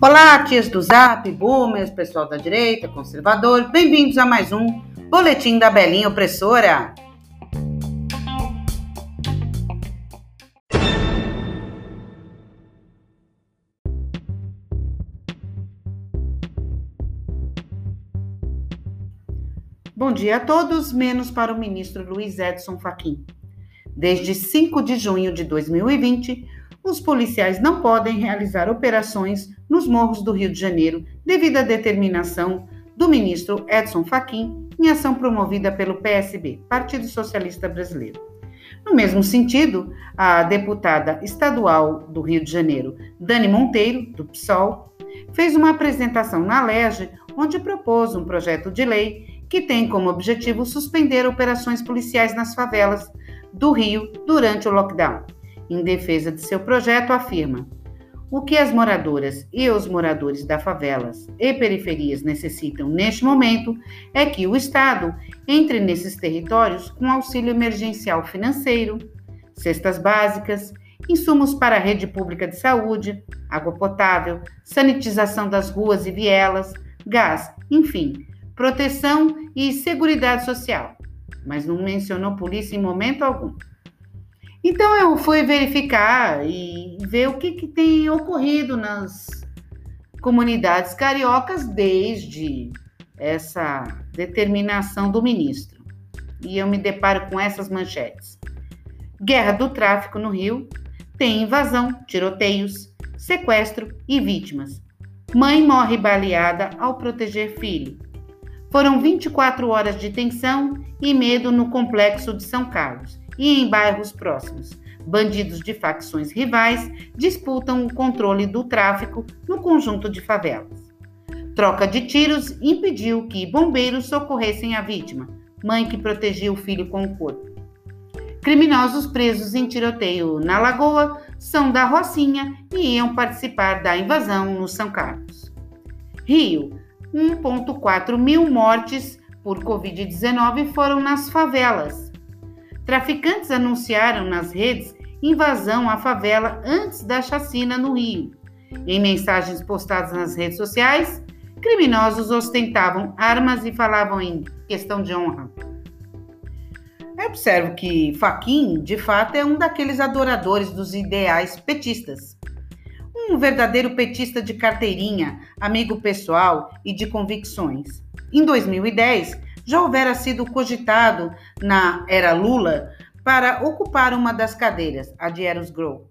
Olá, tias do Zap, boomers, pessoal da direita, conservador, bem-vindos a mais um Boletim da Belinha Opressora. Bom dia a todos, menos para o ministro Luiz Edson Fachin. Desde 5 de junho de 2020, os policiais não podem realizar operações nos morros do Rio de Janeiro devido à determinação do ministro Edson Fachin em ação promovida pelo PSB, Partido Socialista Brasileiro. No mesmo sentido, a deputada estadual do Rio de Janeiro, Dani Monteiro, do PSOL, fez uma apresentação na LERJ onde propôs um projeto de lei que tem como objetivo suspender operações policiais nas favelas do Rio durante o lockdown. Em defesa de seu projeto, afirma: o que as moradoras e os moradores da favelas e periferias necessitam neste momento é que o Estado entre nesses territórios com auxílio emergencial financeiro, cestas básicas, insumos para a rede pública de saúde, água potável, sanitização das ruas e vielas, gás, enfim, proteção e segurança social. Mas não mencionou polícia em momento algum. Então eu fui verificar e ver o que, que tem ocorrido nas comunidades cariocas desde essa determinação do ministro. E eu me deparo com essas manchetes. Guerra do tráfico no Rio, tem invasão, tiroteios, sequestro e vítimas. Mãe morre baleada ao proteger filho. Foram 24 horas de tensão e medo no complexo de São Carlos e em bairros próximos. Bandidos de facções rivais disputam o controle do tráfico no conjunto de favelas. Troca de tiros impediu que bombeiros socorressem a vítima, mãe que protegia o filho com o corpo. Criminosos presos em tiroteio na Lagoa são da Rocinha e iam participar da invasão no São Carlos. Rio, 1,4 mil mortes por Covid-19 foram nas favelas Traficantes anunciaram nas redes invasão à favela antes da chacina no Rio. Em mensagens postadas nas redes sociais, criminosos ostentavam armas e falavam em questão de honra. Eu observo que Faquin, de fato, é um daqueles adoradores dos ideais petistas. Um verdadeiro petista de carteirinha, amigo pessoal e de convicções. Em 2010, já houvera sido cogitado na era Lula para ocupar uma das cadeiras, a de Eros Grow,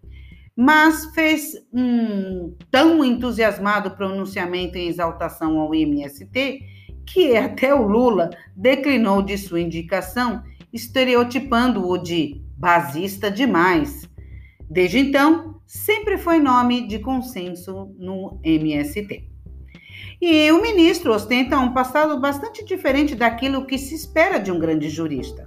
mas fez um tão entusiasmado pronunciamento em exaltação ao MST que até o Lula declinou de sua indicação, estereotipando-o de basista demais. Desde então, sempre foi nome de consenso no MST. E o ministro ostenta um passado bastante diferente daquilo que se espera de um grande jurista.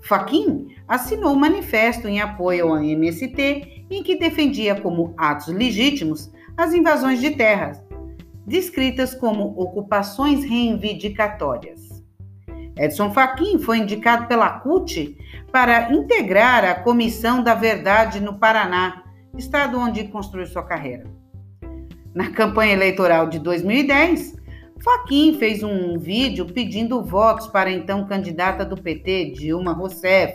Faquim assinou um manifesto em apoio ao MST em que defendia como atos legítimos as invasões de terras, descritas como ocupações reivindicatórias. Edson Fachin foi indicado pela CUT para integrar a Comissão da Verdade no Paraná, estado onde construiu sua carreira. Na campanha eleitoral de 2010, Faquim fez um vídeo pedindo votos para a então candidata do PT, Dilma Rousseff.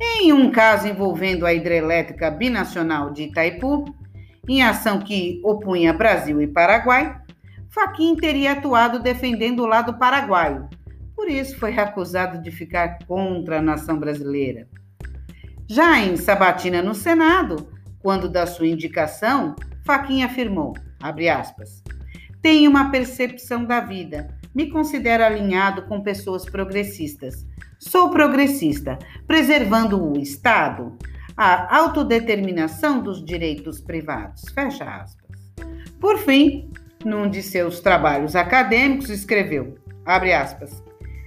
Em um caso envolvendo a hidrelétrica binacional de Itaipu, em ação que opunha Brasil e Paraguai, Faquim teria atuado defendendo o lado paraguaio. Por isso foi acusado de ficar contra a nação brasileira. Já em Sabatina no Senado, quando da sua indicação, Faquinha afirmou, aspas, tenho uma percepção da vida, me considero alinhado com pessoas progressistas. Sou progressista, preservando o Estado, a autodeterminação dos direitos privados. Fecha aspas. Por fim, num de seus trabalhos acadêmicos, escreveu, abre aspas,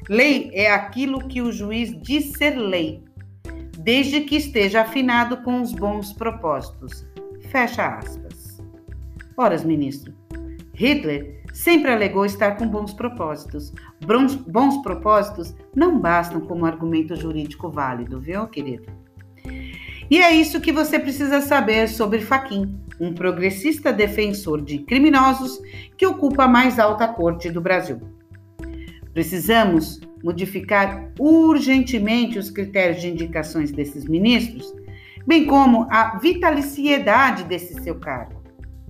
lei é aquilo que o juiz diz ser lei, desde que esteja afinado com os bons propósitos. Fecha aspas. Ora, ministro, Hitler sempre alegou estar com bons propósitos. Bons, bons propósitos não bastam como argumento jurídico válido, viu, querido? E é isso que você precisa saber sobre Faquin, um progressista defensor de criminosos que ocupa a mais alta corte do Brasil. Precisamos modificar urgentemente os critérios de indicações desses ministros, bem como a vitaliciedade desse seu cargo.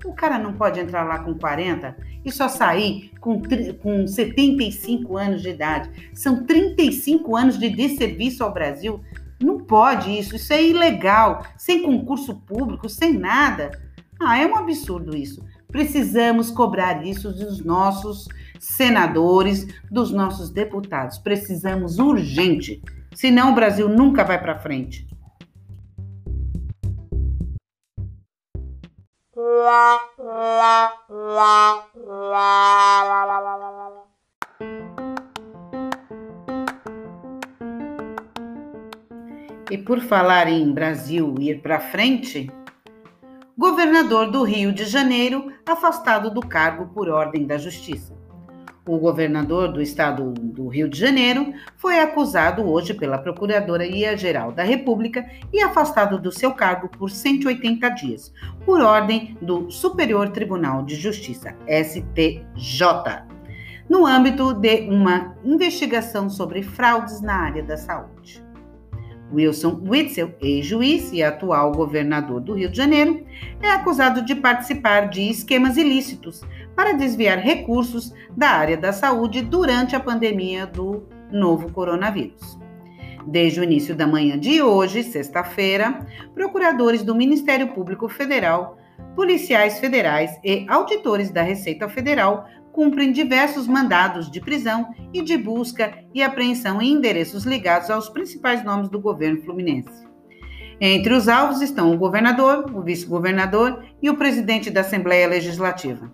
O cara não pode entrar lá com 40 e só sair com, com 75 anos de idade. São 35 anos de desserviço ao Brasil. Não pode isso, isso é ilegal, sem concurso público, sem nada. Ah, é um absurdo isso. Precisamos cobrar isso dos nossos senadores, dos nossos deputados. Precisamos urgente, senão o Brasil nunca vai para frente. E por falar em Brasil ir para frente, governador do Rio de Janeiro afastado do cargo por ordem da Justiça. O governador do estado do Rio de Janeiro foi acusado hoje pela Procuradoria-Geral da República e afastado do seu cargo por 180 dias, por ordem do Superior Tribunal de Justiça, STJ, no âmbito de uma investigação sobre fraudes na área da saúde. Wilson Witzel, ex-juiz e atual governador do Rio de Janeiro, é acusado de participar de esquemas ilícitos para desviar recursos da área da saúde durante a pandemia do novo coronavírus. Desde o início da manhã de hoje, sexta-feira, procuradores do Ministério Público Federal, policiais federais e auditores da Receita Federal cumprem diversos mandados de prisão e de busca e apreensão em endereços ligados aos principais nomes do governo fluminense. Entre os alvos estão o governador, o vice-governador e o presidente da Assembleia Legislativa.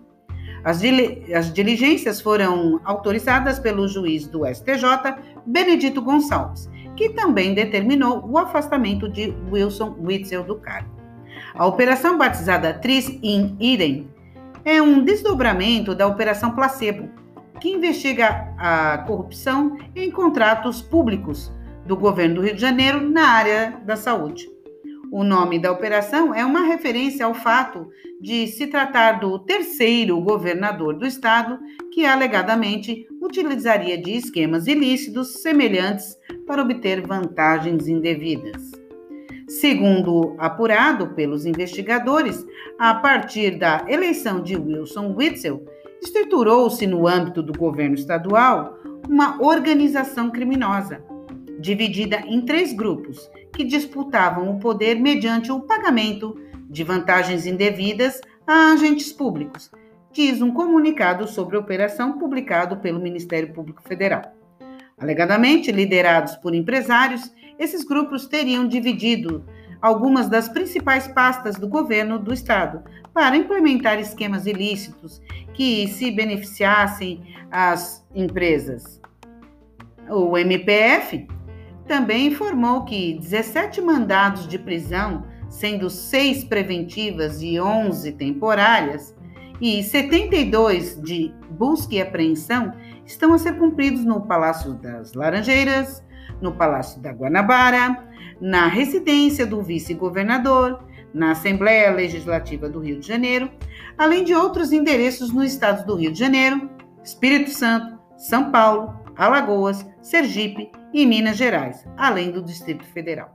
As, as, diligências foram autorizadas pelo juiz do STJ, Benedito Gonçalves, que também determinou o afastamento de Wilson Witzel do cargo. A operação batizada Tris in Idem é um desdobramento da Operação Placebo, que investiga a corrupção em contratos públicos do governo do Rio de Janeiro na área da saúde. O nome da operação é uma referência ao fato de se tratar do terceiro governador do estado que alegadamente utilizaria de esquemas ilícitos semelhantes para obter vantagens indevidas. Segundo apurado pelos investigadores, a partir da eleição de Wilson Witzel, estruturou-se no âmbito do governo estadual uma organização criminosa, dividida em três grupos que disputavam o poder mediante o pagamento de vantagens indevidas a agentes públicos, diz um comunicado sobre a operação publicado pelo Ministério Público Federal. Alegadamente liderados por empresários, esses grupos teriam dividido algumas das principais pastas do governo do estado para implementar esquemas ilícitos que se beneficiassem as empresas. O MPF também informou que 17 mandados de prisão, sendo seis preventivas e 11 temporárias, e 72 de busca e apreensão estão a ser cumpridos no Palácio das Laranjeiras, no Palácio da Guanabara, na residência do vice-governador, na Assembleia Legislativa do Rio de Janeiro, além de outros endereços nos estados do Rio de Janeiro, Espírito Santo, São Paulo, Alagoas, Sergipe e Minas Gerais, além do Distrito Federal.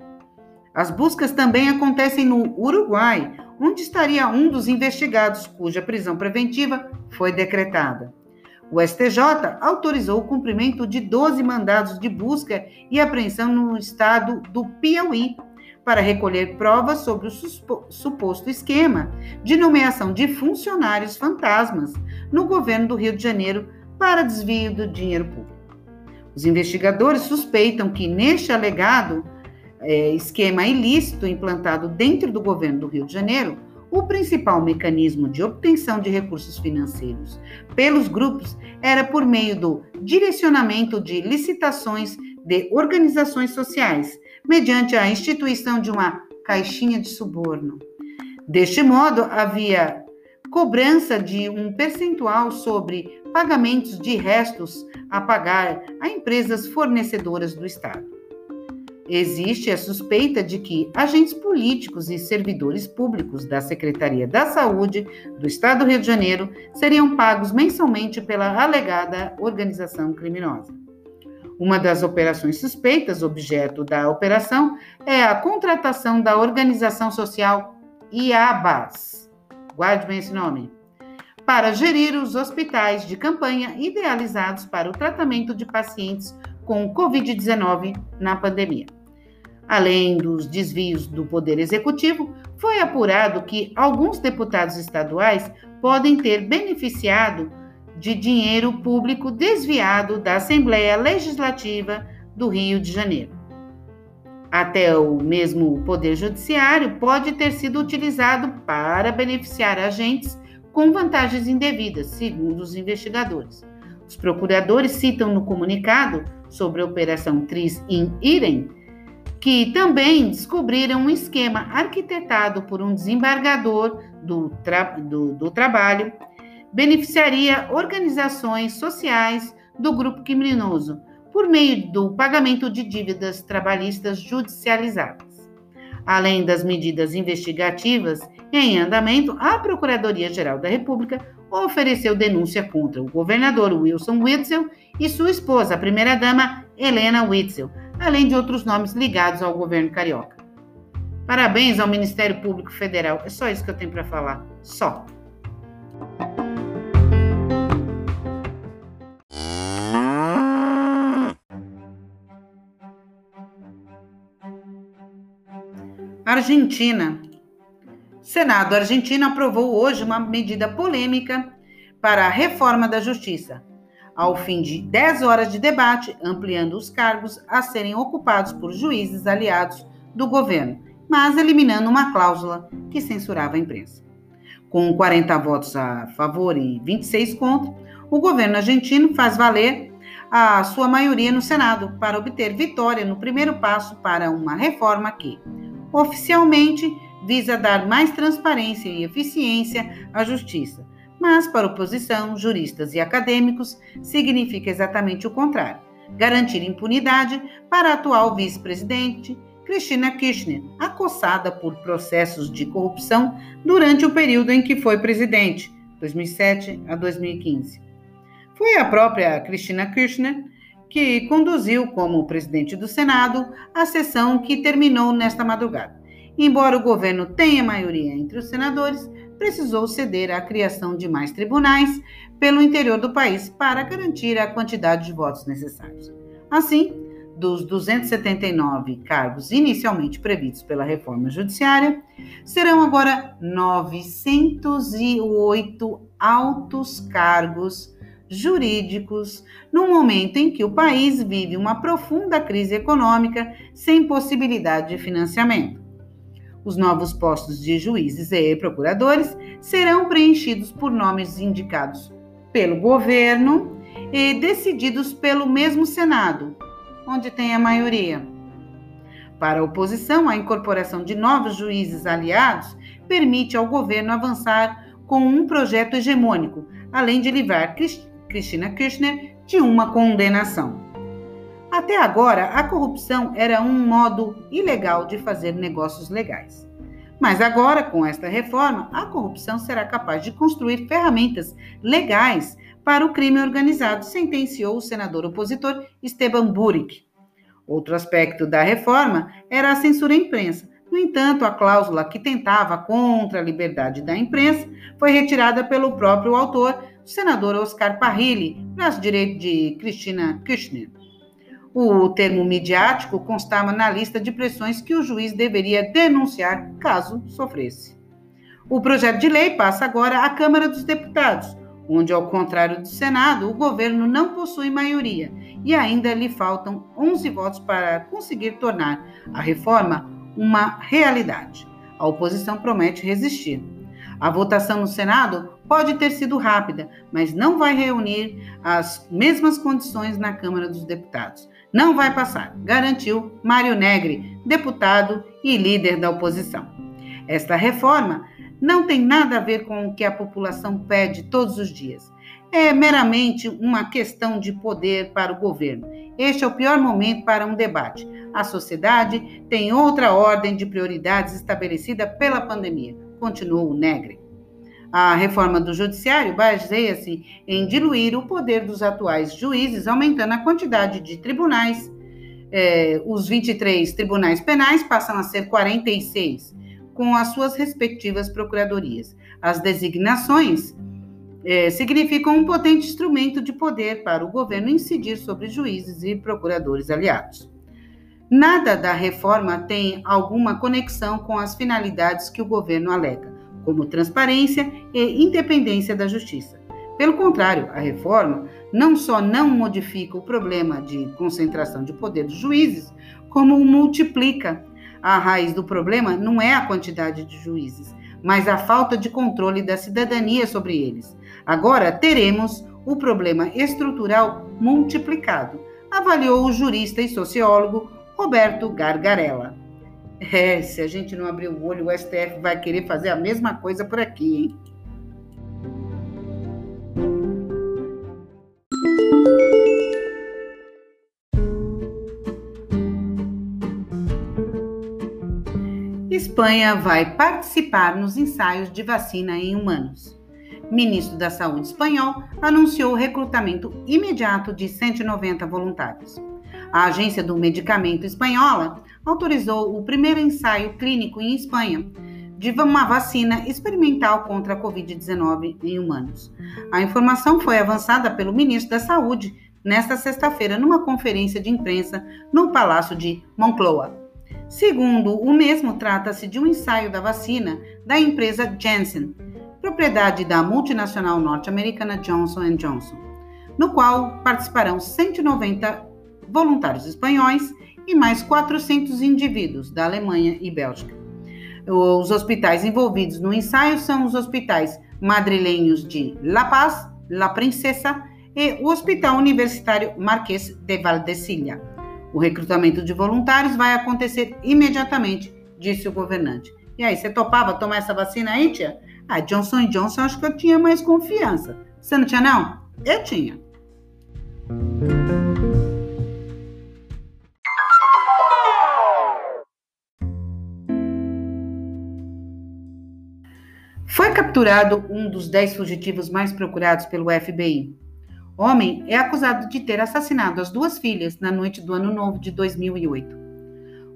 As buscas também acontecem no Uruguai, onde estaria um dos investigados cuja prisão preventiva foi decretada. O STJ autorizou o cumprimento de 12 mandados de busca e apreensão no estado do Piauí para recolher provas sobre o suposto esquema de nomeação de funcionários fantasmas no governo do Rio de Janeiro para desvio do dinheiro público. Os investigadores suspeitam que neste alegado é, esquema ilícito implantado dentro do governo do Rio de Janeiro, o principal mecanismo de obtenção de recursos financeiros pelos grupos era por meio do direcionamento de licitações de organizações sociais, mediante a instituição de uma caixinha de suborno. Deste modo, havia cobrança de um percentual sobre pagamentos de restos a pagar a empresas fornecedoras do Estado. Existe a suspeita de que agentes políticos e servidores públicos da Secretaria da Saúde do Estado do Rio de Janeiro seriam pagos mensalmente pela alegada organização criminosa. Uma das operações suspeitas, objeto da operação, é a contratação da organização social IABAS. Guarde bem esse nome. Para gerir os hospitais de campanha idealizados para o tratamento de pacientes com Covid-19 na pandemia. Além dos desvios do Poder Executivo, foi apurado que alguns deputados estaduais podem ter beneficiado de dinheiro público desviado da Assembleia Legislativa do Rio de Janeiro. Até o mesmo Poder Judiciário pode ter sido utilizado para beneficiar agentes com vantagens indevidas, segundo os investigadores. Os procuradores citam no comunicado sobre a Operação Tris in Irem que também descobriram um esquema arquitetado por um desembargador do, tra do, do trabalho, beneficiaria organizações sociais do grupo criminoso por meio do pagamento de dívidas trabalhistas judicializadas. Além das medidas investigativas em andamento, a Procuradoria-Geral da República ofereceu denúncia contra o governador Wilson Witzel e sua esposa, a primeira-dama Helena Witzel, além de outros nomes ligados ao governo carioca. Parabéns ao Ministério Público Federal. É só isso que eu tenho para falar. Só. Argentina. Senado argentino aprovou hoje uma medida polêmica para a reforma da justiça ao fim de 10 horas de debate, ampliando os cargos a serem ocupados por juízes aliados do governo, mas eliminando uma cláusula que censurava a imprensa. Com 40 votos a favor e 26 contra, o governo argentino faz valer a sua maioria no Senado para obter vitória no primeiro passo para uma reforma que, oficialmente, visa dar mais transparência e eficiência à justiça, mas para oposição, juristas e acadêmicos, significa exatamente o contrário: garantir impunidade para a atual vice-presidente Cristina Kirchner, acossada por processos de corrupção durante o período em que foi presidente, 2007 a 2015. Foi a própria Cristina Kirchner que conduziu como presidente do Senado a sessão que terminou nesta madrugada. Embora o governo tenha maioria entre os senadores, precisou ceder à criação de mais tribunais pelo interior do país para garantir a quantidade de votos necessários. Assim, dos 279 cargos inicialmente previstos pela reforma judiciária, serão agora 908 altos cargos jurídicos, no momento em que o país vive uma profunda crise econômica sem possibilidade de financiamento. Os novos postos de juízes e procuradores serão preenchidos por nomes indicados pelo governo e decididos pelo mesmo Senado, onde tem a maioria. Para a oposição, a incorporação de novos juízes aliados permite ao governo avançar com um projeto hegemônico, além de livrar Cristina Kirchner de uma condenação. Até agora, a corrupção era um modo ilegal de fazer negócios legais. Mas agora, com esta reforma, a corrupção será capaz de construir ferramentas legais para o crime organizado, sentenciou o senador opositor Esteban Buric. Outro aspecto da reforma era a censura à imprensa. No entanto, a cláusula que tentava contra a liberdade da imprensa foi retirada pelo próprio autor, o senador Oscar Parrilli, braço direito de Cristina Kirchner. O termo midiático constava na lista de pressões que o juiz deveria denunciar caso sofresse. O projeto de lei passa agora à Câmara dos Deputados, onde, ao contrário do Senado, o governo não possui maioria e ainda lhe faltam 11 votos para conseguir tornar a reforma uma realidade. A oposição promete resistir. A votação no Senado pode ter sido rápida, mas não vai reunir as mesmas condições na Câmara dos Deputados. Não vai passar, garantiu Mário Negri, deputado e líder da oposição. Esta reforma não tem nada a ver com o que a população pede todos os dias. É meramente uma questão de poder para o governo. Este é o pior momento para um debate. a sociedade tem outra ordem de prioridades estabelecida pela pandemia, continuou o Negre. A reforma do judiciário baseia-se em diluir o poder dos atuais juízes, aumentando a quantidade de tribunais. É, os 23 tribunais penais passam a ser 46, com as suas respectivas procuradorias. As designações é, significam um potente instrumento de poder para o governo incidir sobre juízes e procuradores aliados. Nada da reforma tem alguma conexão com as finalidades que o governo alega como transparência e independência da justiça. Pelo contrário, a reforma não só não modifica o problema de concentração de poder dos juízes, como o multiplica. A raiz do problema não é a quantidade de juízes, mas a falta de controle da cidadania sobre eles. Agora teremos o problema estrutural multiplicado, avaliou o jurista e sociólogo Roberto Gargarella. É, se a gente não abrir o olho, o STF vai querer fazer a mesma coisa por aqui, hein? Espanha vai participar nos ensaios de vacina em humanos. Ministro da Saúde espanhol anunciou o recrutamento imediato de 190 voluntários. A Agência do Medicamento Espanhola autorizou o primeiro ensaio clínico em Espanha de uma vacina experimental contra a Covid-19 em humanos. A informação foi avançada pelo ministro da Saúde nesta sexta-feira numa conferência de imprensa no Palácio de Moncloa. Segundo o mesmo, trata-se de um ensaio da vacina da empresa Janssen, propriedade da multinacional norte-americana Johnson Johnson, no qual participarão 190 voluntários espanhóis e mais 400 indivíduos da Alemanha e Bélgica. Os hospitais envolvidos no ensaio são os hospitais madrilenhos de La Paz, La Princesa e o Hospital Universitário Marquês de Valdecilha. O recrutamento de voluntários vai acontecer imediatamente, disse o governante. E aí, você topava tomar essa vacina aí, tia? Ah, Johnson Johnson, acho que eu tinha mais confiança. Você não tinha, não? Eu tinha. Capturado um dos dez fugitivos mais procurados pelo FBI. Homem é acusado de ter assassinado as duas filhas na noite do Ano Novo de 2008.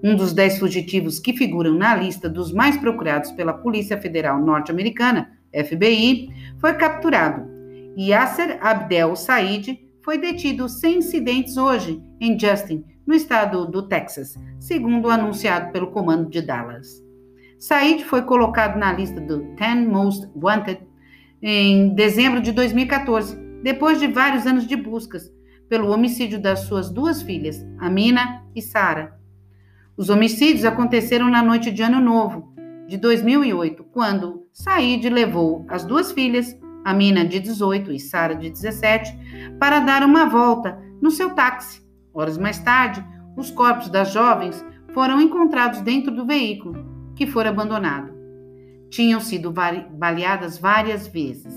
Um dos dez fugitivos que figuram na lista dos mais procurados pela Polícia Federal Norte-Americana, FBI, foi capturado. Yasser Abdel Said foi detido sem incidentes hoje em Justin, no estado do Texas, segundo anunciado pelo comando de Dallas. Said foi colocado na lista do 10 Most Wanted em dezembro de 2014, depois de vários anos de buscas pelo homicídio das suas duas filhas, Amina e Sara. Os homicídios aconteceram na noite de Ano Novo de 2008, quando Said levou as duas filhas, Amina de 18 e Sara de 17, para dar uma volta no seu táxi. Horas mais tarde, os corpos das jovens foram encontrados dentro do veículo, que fora abandonado. Tinham sido baleadas várias vezes.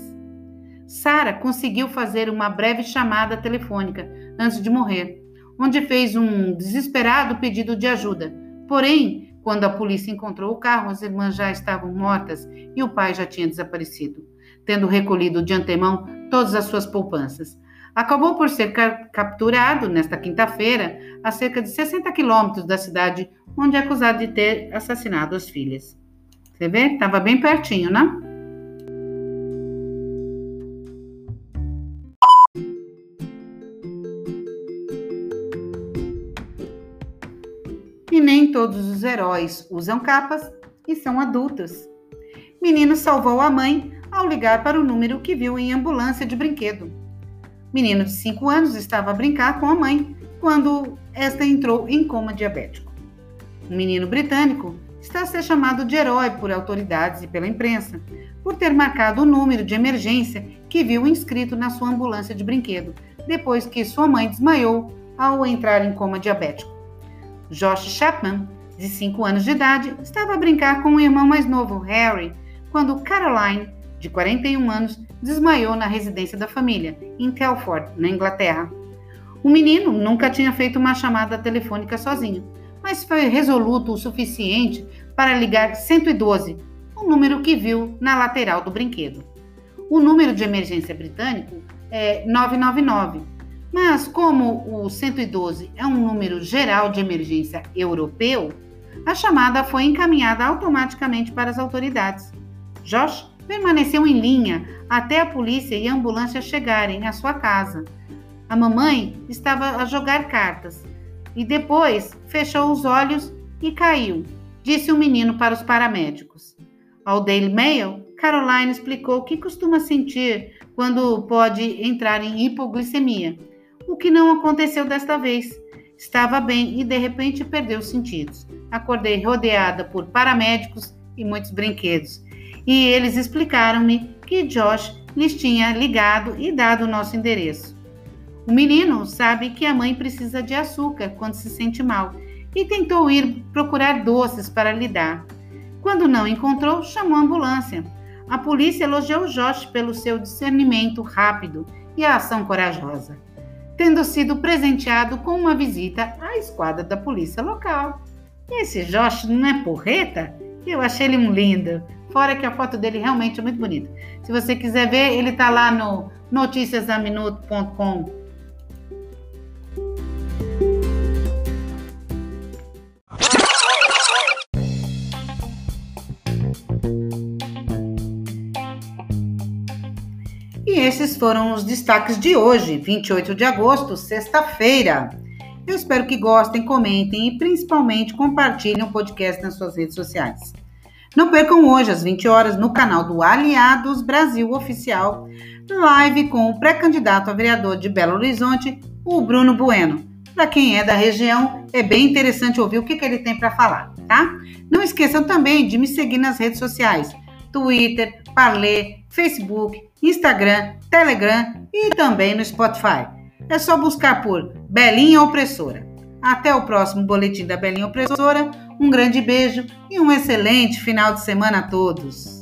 Sara conseguiu fazer uma breve chamada telefônica antes de morrer, onde fez um desesperado pedido de ajuda. Porém, quando a polícia encontrou o carro, as irmãs já estavam mortas e o pai já tinha desaparecido, tendo recolhido de antemão todas as suas poupanças. Acabou por ser capturado nesta quinta-feira, a cerca de 60 quilômetros da cidade onde é acusado de ter assassinado as filhas. Você vê? Estava bem pertinho, né? E nem todos os heróis usam capas e são adultos. Menino salvou a mãe ao ligar para o número que viu em ambulância de brinquedo. Menino de 5 anos estava a brincar com a mãe quando esta entrou em coma diabético. Um menino britânico está a ser chamado de herói por autoridades e pela imprensa, por ter marcado o número de emergência que viu inscrito na sua ambulância de brinquedo, depois que sua mãe desmaiou ao entrar em coma diabético. Josh Chapman, de 5 anos de idade, estava a brincar com o irmão mais novo, Harry, quando Caroline, de 41 anos, desmaiou na residência da família, em Telford, na Inglaterra. O menino nunca tinha feito uma chamada telefônica sozinho, mas foi resoluto o suficiente para ligar 112, o número que viu na lateral do brinquedo. O número de emergência britânico é 999, mas como o 112 é um número geral de emergência europeu, a chamada foi encaminhada automaticamente para as autoridades. Josh permaneceu em linha até a polícia e a ambulância chegarem à sua casa. A mamãe estava a jogar cartas e depois fechou os olhos e caiu, disse o menino para os paramédicos. Ao Daily Mail, Caroline explicou o que costuma sentir quando pode entrar em hipoglicemia, o que não aconteceu desta vez. Estava bem e de repente perdeu os sentidos. Acordei rodeada por paramédicos e muitos brinquedos. E eles explicaram-me que Josh lhes tinha ligado e dado o nosso endereço. O menino sabe que a mãe precisa de açúcar quando se sente mal e tentou ir procurar doces para lhe dar. Quando não encontrou, chamou a ambulância. A polícia elogiou Josh pelo seu discernimento rápido e a ação corajosa, tendo sido presenteado com uma visita à esquadra da polícia local. Esse Josh não é porreta? Eu achei ele um lindo. Fora que a foto dele realmente é muito bonita. Se você quiser ver, ele está lá no noticiasaminuto.com E esses foram os destaques de hoje, 28 de agosto, sexta-feira. Eu espero que gostem, comentem e principalmente compartilhem o podcast nas suas redes sociais. Não percam hoje, às 20 horas, no canal do Aliados Brasil Oficial, live com o pré-candidato a vereador de Belo Horizonte, o Bruno Bueno. Para quem é da região, é bem interessante ouvir o que, que ele tem para falar, tá? Não esqueçam também de me seguir nas redes sociais: Twitter, Parler, Facebook, Instagram, Telegram e também no Spotify. É só buscar por Belinha Opressora. Até o próximo boletim da Belinha Opressora. Um grande beijo e um excelente final de semana a todos.